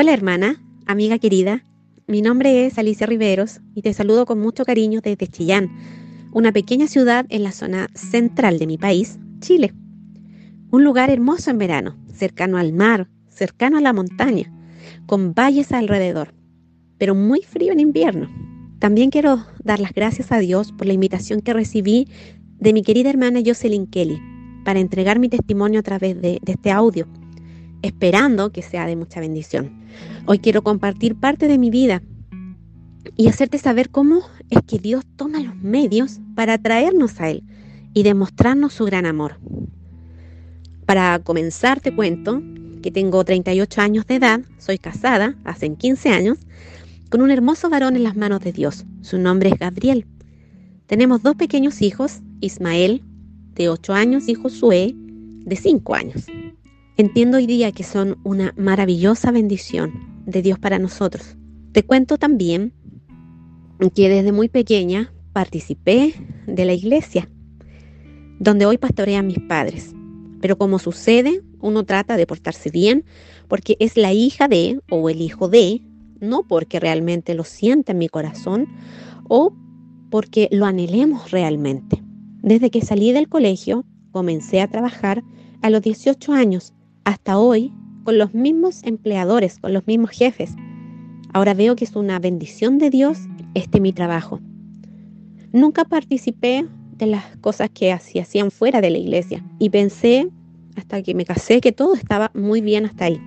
Hola hermana, amiga querida, mi nombre es Alicia Riveros y te saludo con mucho cariño desde Chillán, una pequeña ciudad en la zona central de mi país, Chile. Un lugar hermoso en verano, cercano al mar, cercano a la montaña, con valles alrededor, pero muy frío en invierno. También quiero dar las gracias a Dios por la invitación que recibí de mi querida hermana Jocelyn Kelly para entregar mi testimonio a través de, de este audio, esperando que sea de mucha bendición. Hoy quiero compartir parte de mi vida y hacerte saber cómo es que Dios toma los medios para atraernos a Él y demostrarnos su gran amor. Para comenzar te cuento que tengo 38 años de edad, soy casada hace 15 años, con un hermoso varón en las manos de Dios. Su nombre es Gabriel. Tenemos dos pequeños hijos, Ismael, de 8 años, y Josué, de 5 años. Entiendo hoy día que son una maravillosa bendición de Dios para nosotros. Te cuento también que desde muy pequeña participé de la iglesia, donde hoy pastorean mis padres. Pero como sucede, uno trata de portarse bien porque es la hija de o el hijo de, no porque realmente lo sienta en mi corazón o porque lo anhelemos realmente. Desde que salí del colegio, comencé a trabajar a los 18 años hasta hoy con los mismos empleadores, con los mismos jefes. Ahora veo que es una bendición de Dios este mi trabajo. Nunca participé de las cosas que se hacían fuera de la iglesia y pensé hasta que me casé que todo estaba muy bien hasta ahí.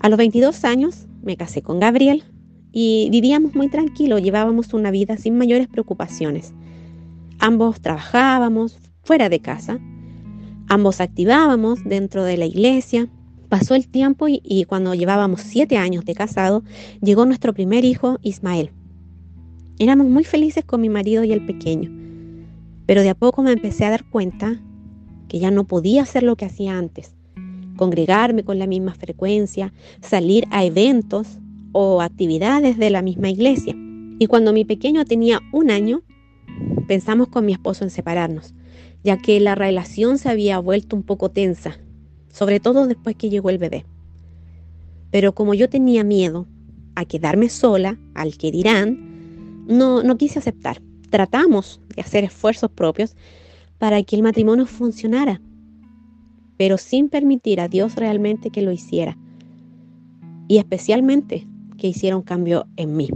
A los 22 años me casé con Gabriel y vivíamos muy tranquilo, llevábamos una vida sin mayores preocupaciones. Ambos trabajábamos fuera de casa, ambos activábamos dentro de la iglesia, Pasó el tiempo y, cuando llevábamos siete años de casado, llegó nuestro primer hijo, Ismael. Éramos muy felices con mi marido y el pequeño, pero de a poco me empecé a dar cuenta que ya no podía hacer lo que hacía antes, congregarme con la misma frecuencia, salir a eventos o actividades de la misma iglesia. Y cuando mi pequeño tenía un año, pensamos con mi esposo en separarnos, ya que la relación se había vuelto un poco tensa sobre todo después que llegó el bebé. Pero como yo tenía miedo a quedarme sola, al que dirán, no, no quise aceptar. Tratamos de hacer esfuerzos propios para que el matrimonio funcionara, pero sin permitir a Dios realmente que lo hiciera. Y especialmente que hiciera un cambio en mí.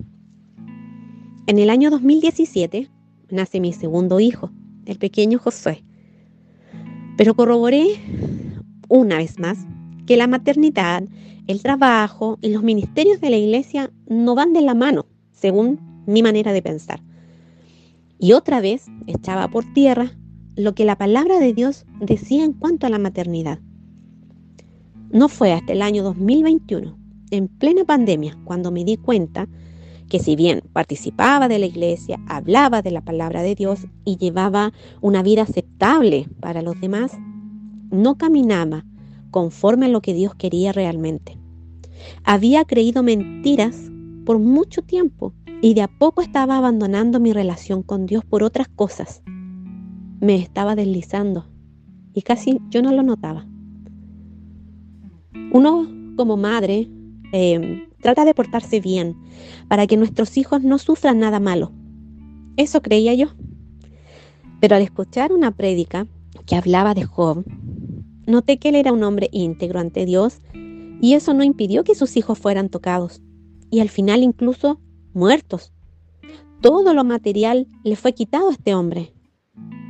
En el año 2017 nace mi segundo hijo, el pequeño Josué. Pero corroboré una vez más que la maternidad, el trabajo y los ministerios de la iglesia no van de la mano, según mi manera de pensar. Y otra vez echaba por tierra lo que la palabra de Dios decía en cuanto a la maternidad. No fue hasta el año 2021, en plena pandemia, cuando me di cuenta que si bien participaba de la iglesia, hablaba de la palabra de Dios y llevaba una vida aceptable para los demás, no caminaba conforme a lo que Dios quería realmente. Había creído mentiras por mucho tiempo y de a poco estaba abandonando mi relación con Dios por otras cosas. Me estaba deslizando y casi yo no lo notaba. Uno como madre eh, trata de portarse bien para que nuestros hijos no sufran nada malo. Eso creía yo. Pero al escuchar una prédica que hablaba de Job, Noté que él era un hombre íntegro ante Dios y eso no impidió que sus hijos fueran tocados y al final incluso muertos. Todo lo material le fue quitado a este hombre,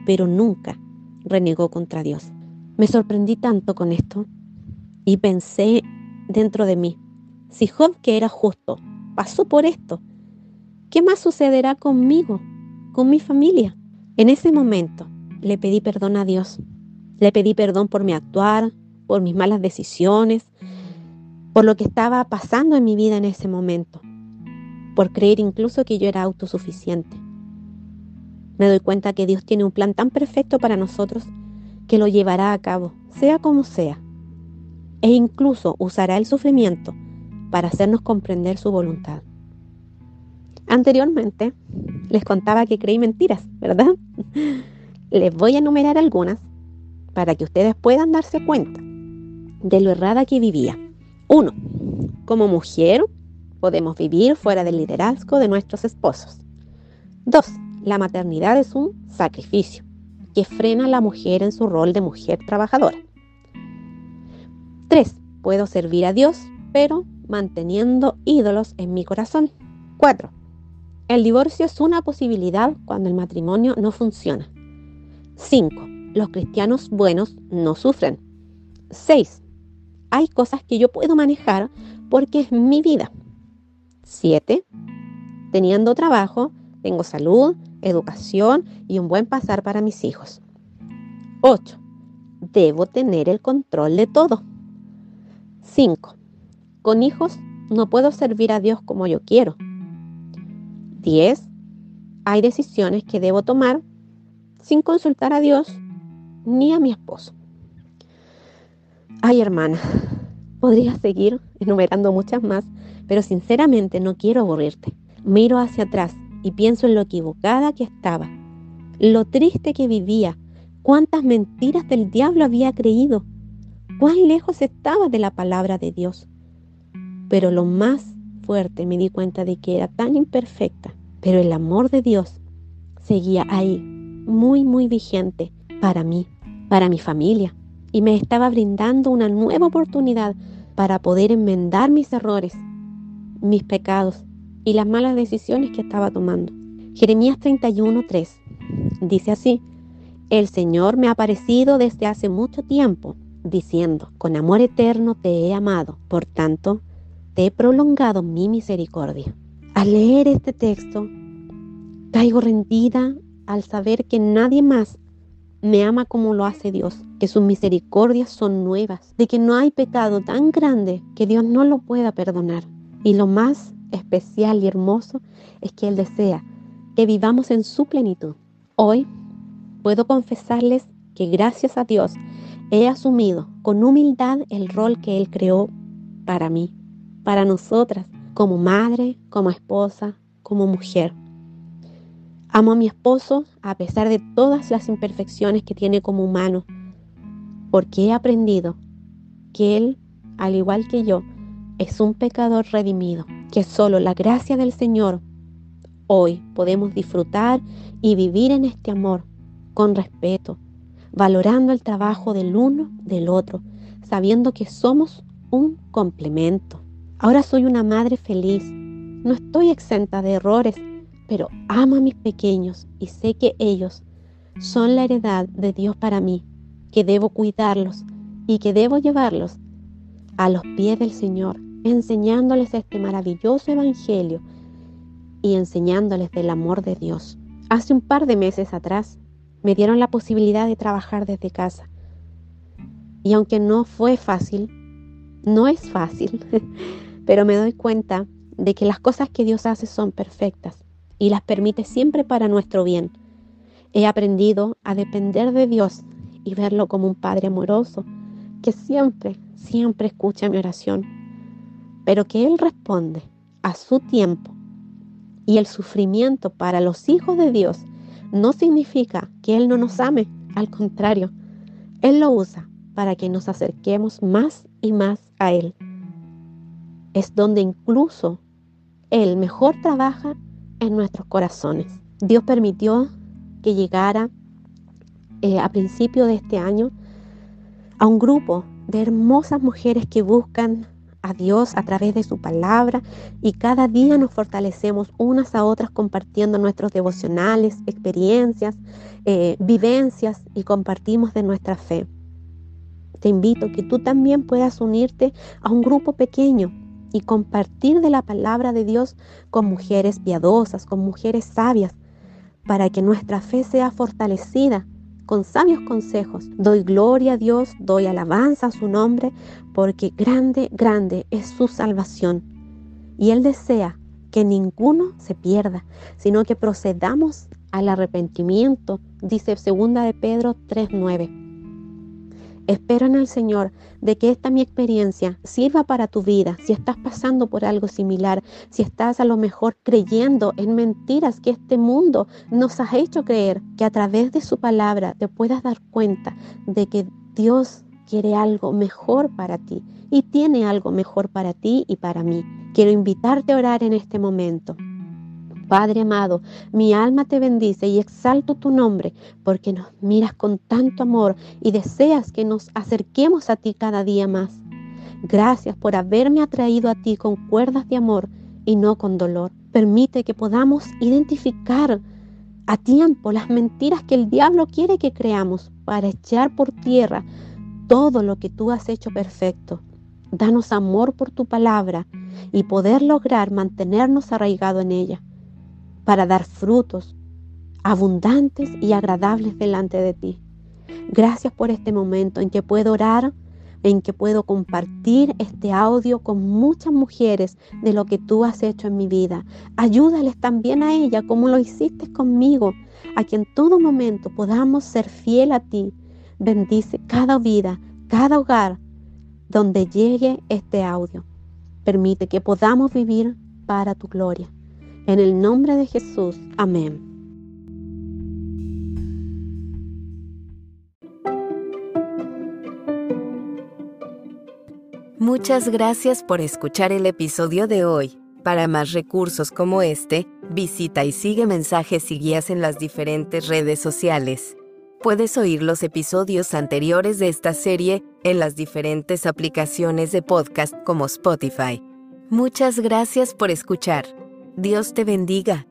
pero nunca renegó contra Dios. Me sorprendí tanto con esto y pensé dentro de mí, si Job, que era justo, pasó por esto, ¿qué más sucederá conmigo, con mi familia? En ese momento le pedí perdón a Dios le pedí perdón por mi actuar, por mis malas decisiones, por lo que estaba pasando en mi vida en ese momento, por creer incluso que yo era autosuficiente. Me doy cuenta que Dios tiene un plan tan perfecto para nosotros que lo llevará a cabo, sea como sea, e incluso usará el sufrimiento para hacernos comprender su voluntad. Anteriormente les contaba que creí mentiras, ¿verdad? Les voy a enumerar algunas para que ustedes puedan darse cuenta de lo errada que vivía. Uno, como mujer podemos vivir fuera del liderazgo de nuestros esposos. Dos, la maternidad es un sacrificio que frena a la mujer en su rol de mujer trabajadora. 3. Puedo servir a Dios, pero manteniendo ídolos en mi corazón. 4. El divorcio es una posibilidad cuando el matrimonio no funciona. 5. Los cristianos buenos no sufren. 6. Hay cosas que yo puedo manejar porque es mi vida. 7. Teniendo trabajo, tengo salud, educación y un buen pasar para mis hijos. 8. Debo tener el control de todo. 5. Con hijos no puedo servir a Dios como yo quiero. 10. Hay decisiones que debo tomar sin consultar a Dios ni a mi esposo. Ay, hermana, podría seguir enumerando muchas más, pero sinceramente no quiero aburrirte. Miro hacia atrás y pienso en lo equivocada que estaba, lo triste que vivía, cuántas mentiras del diablo había creído, cuán lejos estaba de la palabra de Dios. Pero lo más fuerte me di cuenta de que era tan imperfecta, pero el amor de Dios seguía ahí, muy, muy vigente para mí, para mi familia, y me estaba brindando una nueva oportunidad para poder enmendar mis errores, mis pecados y las malas decisiones que estaba tomando. Jeremías 31:3 dice así, el Señor me ha aparecido desde hace mucho tiempo, diciendo, con amor eterno te he amado, por tanto, te he prolongado mi misericordia. Al leer este texto, caigo rendida al saber que nadie más me ama como lo hace Dios, que sus misericordias son nuevas, de que no hay pecado tan grande que Dios no lo pueda perdonar. Y lo más especial y hermoso es que Él desea que vivamos en su plenitud. Hoy puedo confesarles que gracias a Dios he asumido con humildad el rol que Él creó para mí, para nosotras, como madre, como esposa, como mujer. Amo a mi esposo a pesar de todas las imperfecciones que tiene como humano, porque he aprendido que Él, al igual que yo, es un pecador redimido que solo la gracia del Señor hoy podemos disfrutar y vivir en este amor con respeto, valorando el trabajo del uno del otro, sabiendo que somos un complemento. Ahora soy una madre feliz, no estoy exenta de errores, pero amo a mis pequeños y sé que ellos son la heredad de Dios para mí, que debo cuidarlos y que debo llevarlos a los pies del Señor enseñándoles este maravilloso evangelio y enseñándoles del amor de Dios. Hace un par de meses atrás me dieron la posibilidad de trabajar desde casa. Y aunque no fue fácil, no es fácil, pero me doy cuenta de que las cosas que Dios hace son perfectas y las permite siempre para nuestro bien. He aprendido a depender de Dios y verlo como un Padre amoroso que siempre, siempre escucha mi oración pero que Él responde a su tiempo. Y el sufrimiento para los hijos de Dios no significa que Él no nos ame, al contrario, Él lo usa para que nos acerquemos más y más a Él. Es donde incluso Él mejor trabaja en nuestros corazones. Dios permitió que llegara eh, a principio de este año a un grupo de hermosas mujeres que buscan a Dios a través de su palabra y cada día nos fortalecemos unas a otras compartiendo nuestros devocionales, experiencias, eh, vivencias y compartimos de nuestra fe. Te invito que tú también puedas unirte a un grupo pequeño y compartir de la palabra de Dios con mujeres piadosas, con mujeres sabias, para que nuestra fe sea fortalecida con sabios consejos. Doy gloria a Dios, doy alabanza a su nombre, porque grande, grande es su salvación. Y Él desea que ninguno se pierda, sino que procedamos al arrepentimiento, dice segunda de Pedro 3:9. Espero en el Señor de que esta mi experiencia sirva para tu vida. Si estás pasando por algo similar, si estás a lo mejor creyendo en mentiras que este mundo nos ha hecho creer, que a través de su palabra te puedas dar cuenta de que Dios quiere algo mejor para ti y tiene algo mejor para ti y para mí. Quiero invitarte a orar en este momento. Padre amado, mi alma te bendice y exalto tu nombre porque nos miras con tanto amor y deseas que nos acerquemos a ti cada día más. Gracias por haberme atraído a ti con cuerdas de amor y no con dolor. Permite que podamos identificar a tiempo las mentiras que el diablo quiere que creamos para echar por tierra todo lo que tú has hecho perfecto. Danos amor por tu palabra y poder lograr mantenernos arraigados en ella para dar frutos abundantes y agradables delante de ti. Gracias por este momento en que puedo orar, en que puedo compartir este audio con muchas mujeres de lo que tú has hecho en mi vida. Ayúdales también a ella como lo hiciste conmigo, a que en todo momento podamos ser fiel a ti. Bendice cada vida, cada hogar donde llegue este audio. Permite que podamos vivir para tu gloria. En el nombre de Jesús. Amén. Muchas gracias por escuchar el episodio de hoy. Para más recursos como este, visita y sigue mensajes y guías en las diferentes redes sociales. Puedes oír los episodios anteriores de esta serie en las diferentes aplicaciones de podcast como Spotify. Muchas gracias por escuchar. Dios te bendiga.